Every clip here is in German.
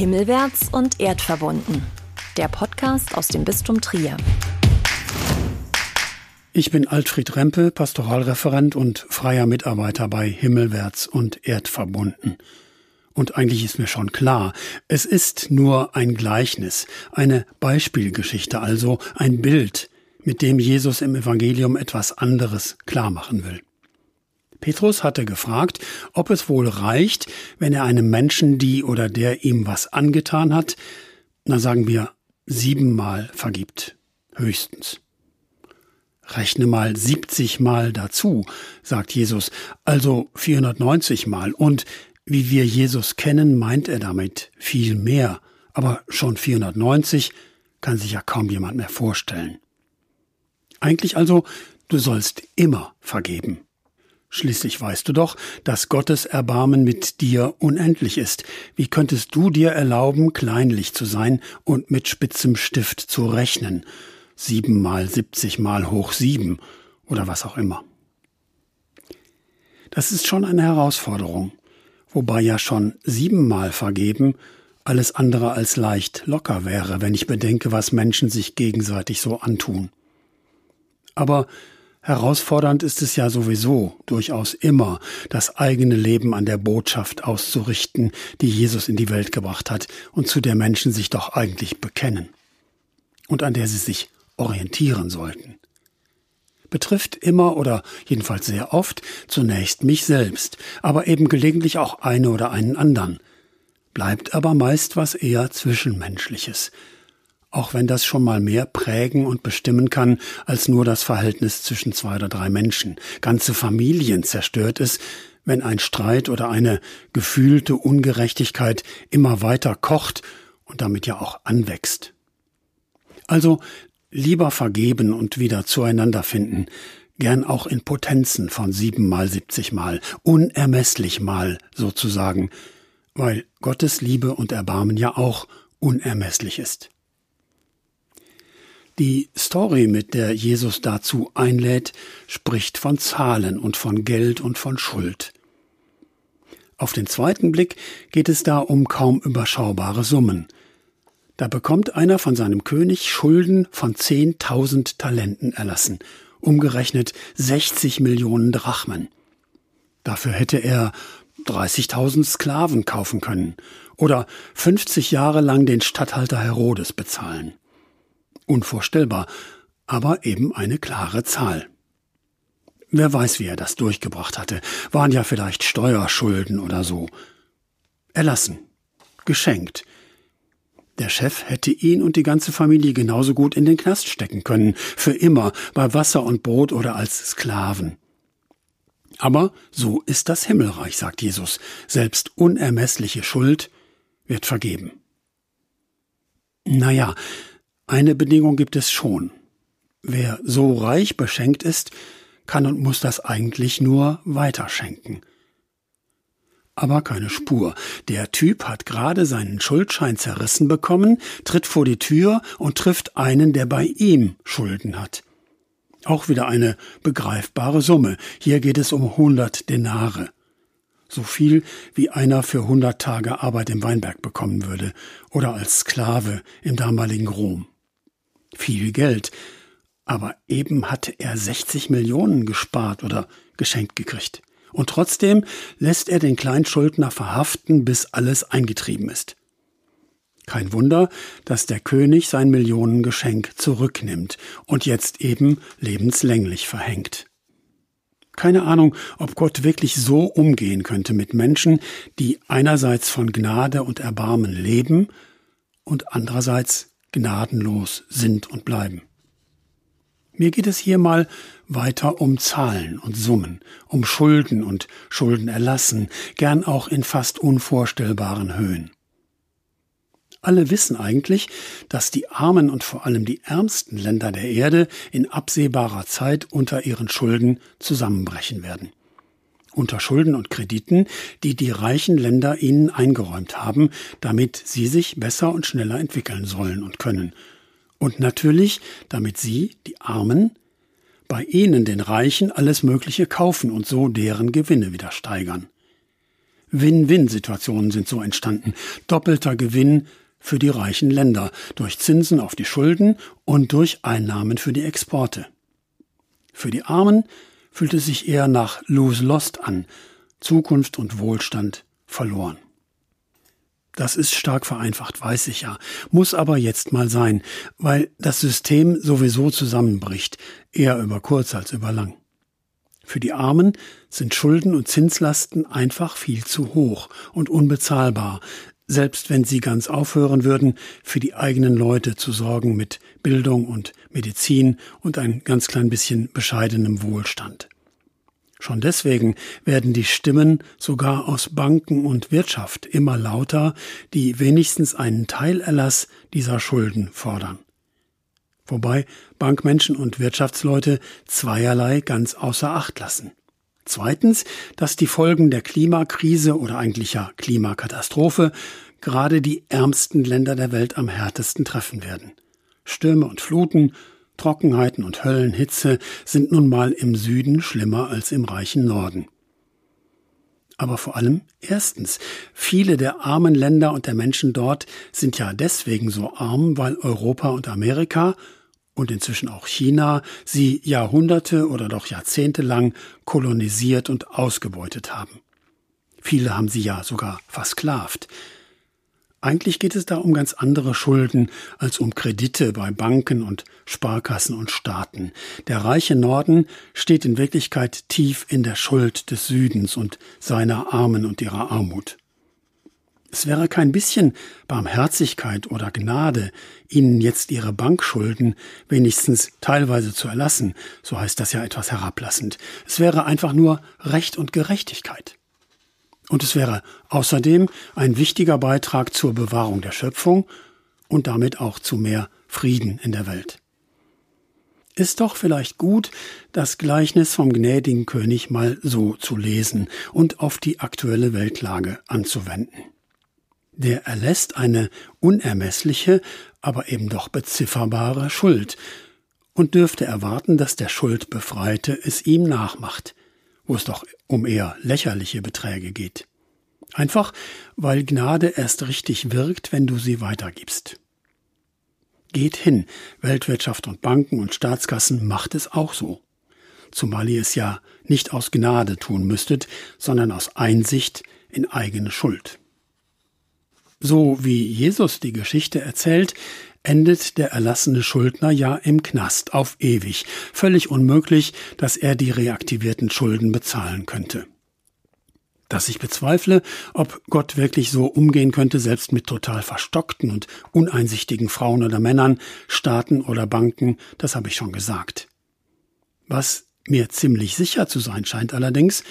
Himmelwärts und erdverbunden. Der Podcast aus dem Bistum Trier. Ich bin Altfried Rempe, Pastoralreferent und freier Mitarbeiter bei Himmelwärts und Erdverbunden. Und eigentlich ist mir schon klar, es ist nur ein Gleichnis, eine Beispielgeschichte, also ein Bild, mit dem Jesus im Evangelium etwas anderes klarmachen will. Petrus hatte gefragt, ob es wohl reicht, wenn er einem Menschen, die oder der ihm was angetan hat, na sagen wir, siebenmal vergibt. Höchstens. Rechne mal 70 Mal dazu, sagt Jesus, also 490 Mal. Und wie wir Jesus kennen, meint er damit viel mehr. Aber schon 490 kann sich ja kaum jemand mehr vorstellen. Eigentlich also, du sollst immer vergeben. Schließlich weißt du doch, dass Gottes Erbarmen mit dir unendlich ist. Wie könntest du dir erlauben, kleinlich zu sein und mit spitzem Stift zu rechnen? Sieben mal siebzig mal hoch sieben oder was auch immer. Das ist schon eine Herausforderung, wobei ja schon siebenmal vergeben alles andere als leicht locker wäre, wenn ich bedenke, was Menschen sich gegenseitig so antun. Aber Herausfordernd ist es ja sowieso durchaus immer, das eigene Leben an der Botschaft auszurichten, die Jesus in die Welt gebracht hat und zu der Menschen sich doch eigentlich bekennen und an der sie sich orientieren sollten. Betrifft immer oder jedenfalls sehr oft zunächst mich selbst, aber eben gelegentlich auch eine oder einen anderen, bleibt aber meist was eher Zwischenmenschliches, auch wenn das schon mal mehr prägen und bestimmen kann als nur das Verhältnis zwischen zwei oder drei Menschen. Ganze Familien zerstört es, wenn ein Streit oder eine gefühlte Ungerechtigkeit immer weiter kocht und damit ja auch anwächst. Also lieber vergeben und wieder zueinander finden, gern auch in Potenzen von sieben mal siebzig mal, unermesslich mal sozusagen, weil Gottes Liebe und Erbarmen ja auch unermesslich ist. Die Story, mit der Jesus dazu einlädt, spricht von Zahlen und von Geld und von Schuld. Auf den zweiten Blick geht es da um kaum überschaubare Summen. Da bekommt einer von seinem König Schulden von zehntausend Talenten erlassen, umgerechnet 60 Millionen Drachmen. Dafür hätte er 30.000 Sklaven kaufen können oder 50 Jahre lang den Statthalter Herodes bezahlen. Unvorstellbar, aber eben eine klare Zahl. Wer weiß, wie er das durchgebracht hatte. Waren ja vielleicht Steuerschulden oder so. Erlassen. Geschenkt. Der Chef hätte ihn und die ganze Familie genauso gut in den Knast stecken können. Für immer, bei Wasser und Brot oder als Sklaven. Aber so ist das Himmelreich, sagt Jesus. Selbst unermessliche Schuld wird vergeben. Naja, eine Bedingung gibt es schon. Wer so reich beschenkt ist, kann und muss das eigentlich nur weiterschenken. Aber keine Spur. Der Typ hat gerade seinen Schuldschein zerrissen bekommen, tritt vor die Tür und trifft einen, der bei ihm Schulden hat. Auch wieder eine begreifbare Summe. Hier geht es um hundert Denare. So viel, wie einer für hundert Tage Arbeit im Weinberg bekommen würde oder als Sklave im damaligen Rom viel Geld, aber eben hatte er 60 Millionen gespart oder geschenkt gekriegt. Und trotzdem lässt er den Kleinschuldner verhaften, bis alles eingetrieben ist. Kein Wunder, dass der König sein Millionengeschenk zurücknimmt und jetzt eben lebenslänglich verhängt. Keine Ahnung, ob Gott wirklich so umgehen könnte mit Menschen, die einerseits von Gnade und Erbarmen leben und andererseits gnadenlos sind und bleiben. Mir geht es hier mal weiter um Zahlen und Summen, um Schulden und Schuldenerlassen, gern auch in fast unvorstellbaren Höhen. Alle wissen eigentlich, dass die armen und vor allem die ärmsten Länder der Erde in absehbarer Zeit unter ihren Schulden zusammenbrechen werden unter Schulden und Krediten, die die reichen Länder ihnen eingeräumt haben, damit sie sich besser und schneller entwickeln sollen und können. Und natürlich, damit sie, die Armen, bei ihnen, den Reichen, alles Mögliche kaufen und so deren Gewinne wieder steigern. Win-Win-Situationen sind so entstanden. Doppelter Gewinn für die reichen Länder durch Zinsen auf die Schulden und durch Einnahmen für die Exporte. Für die Armen fühlt es sich eher nach Lose-Lost an, Zukunft und Wohlstand verloren. Das ist stark vereinfacht, weiß ich ja, muss aber jetzt mal sein, weil das System sowieso zusammenbricht, eher über kurz als über lang. Für die Armen sind Schulden und Zinslasten einfach viel zu hoch und unbezahlbar, selbst wenn sie ganz aufhören würden, für die eigenen Leute zu sorgen mit Bildung und Medizin und ein ganz klein bisschen bescheidenem Wohlstand. Schon deswegen werden die Stimmen sogar aus Banken und Wirtschaft immer lauter, die wenigstens einen Teilerlass dieser Schulden fordern. Wobei Bankmenschen und Wirtschaftsleute zweierlei ganz außer Acht lassen. Zweitens, dass die Folgen der Klimakrise oder eigentlich ja Klimakatastrophe gerade die ärmsten Länder der Welt am härtesten treffen werden. Stürme und Fluten, Trockenheiten und Höllenhitze sind nun mal im Süden schlimmer als im reichen Norden. Aber vor allem erstens, viele der armen Länder und der Menschen dort sind ja deswegen so arm, weil Europa und Amerika und inzwischen auch China sie Jahrhunderte oder doch Jahrzehnte lang kolonisiert und ausgebeutet haben. Viele haben sie ja sogar versklavt. Eigentlich geht es da um ganz andere Schulden als um Kredite bei Banken und Sparkassen und Staaten. Der reiche Norden steht in Wirklichkeit tief in der Schuld des Südens und seiner Armen und ihrer Armut. Es wäre kein bisschen Barmherzigkeit oder Gnade, ihnen jetzt ihre Bankschulden wenigstens teilweise zu erlassen, so heißt das ja etwas herablassend. Es wäre einfach nur Recht und Gerechtigkeit. Und es wäre außerdem ein wichtiger Beitrag zur Bewahrung der Schöpfung und damit auch zu mehr Frieden in der Welt. Ist doch vielleicht gut, das Gleichnis vom gnädigen König mal so zu lesen und auf die aktuelle Weltlage anzuwenden der erlässt eine unermessliche, aber eben doch bezifferbare Schuld und dürfte erwarten, dass der Schuldbefreite es ihm nachmacht, wo es doch um eher lächerliche Beträge geht. Einfach, weil Gnade erst richtig wirkt, wenn du sie weitergibst. Geht hin, Weltwirtschaft und Banken und Staatskassen macht es auch so. Zumal ihr es ja nicht aus Gnade tun müsstet, sondern aus Einsicht in eigene Schuld. So wie Jesus die Geschichte erzählt, endet der erlassene Schuldner ja im Knast auf ewig. Völlig unmöglich, dass er die reaktivierten Schulden bezahlen könnte. Dass ich bezweifle, ob Gott wirklich so umgehen könnte, selbst mit total verstockten und uneinsichtigen Frauen oder Männern, Staaten oder Banken, das habe ich schon gesagt. Was mir ziemlich sicher zu sein scheint allerdings,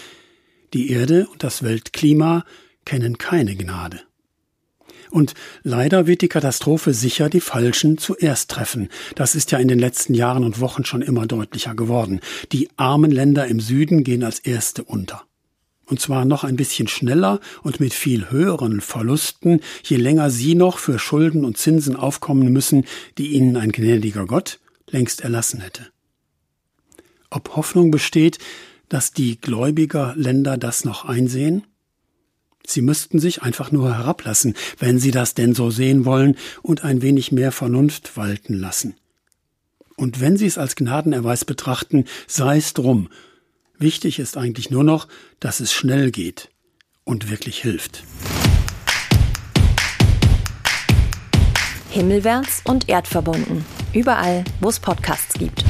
die Erde und das Weltklima kennen keine Gnade. Und leider wird die Katastrophe sicher die Falschen zuerst treffen. Das ist ja in den letzten Jahren und Wochen schon immer deutlicher geworden. Die armen Länder im Süden gehen als erste unter. Und zwar noch ein bisschen schneller und mit viel höheren Verlusten, je länger sie noch für Schulden und Zinsen aufkommen müssen, die ihnen ein gnädiger Gott längst erlassen hätte. Ob Hoffnung besteht, dass die Gläubiger Länder das noch einsehen? Sie müssten sich einfach nur herablassen, wenn Sie das denn so sehen wollen, und ein wenig mehr Vernunft walten lassen. Und wenn Sie es als Gnadenerweis betrachten, sei es drum. Wichtig ist eigentlich nur noch, dass es schnell geht und wirklich hilft. Himmelwärts und erdverbunden. Überall, wo es Podcasts gibt.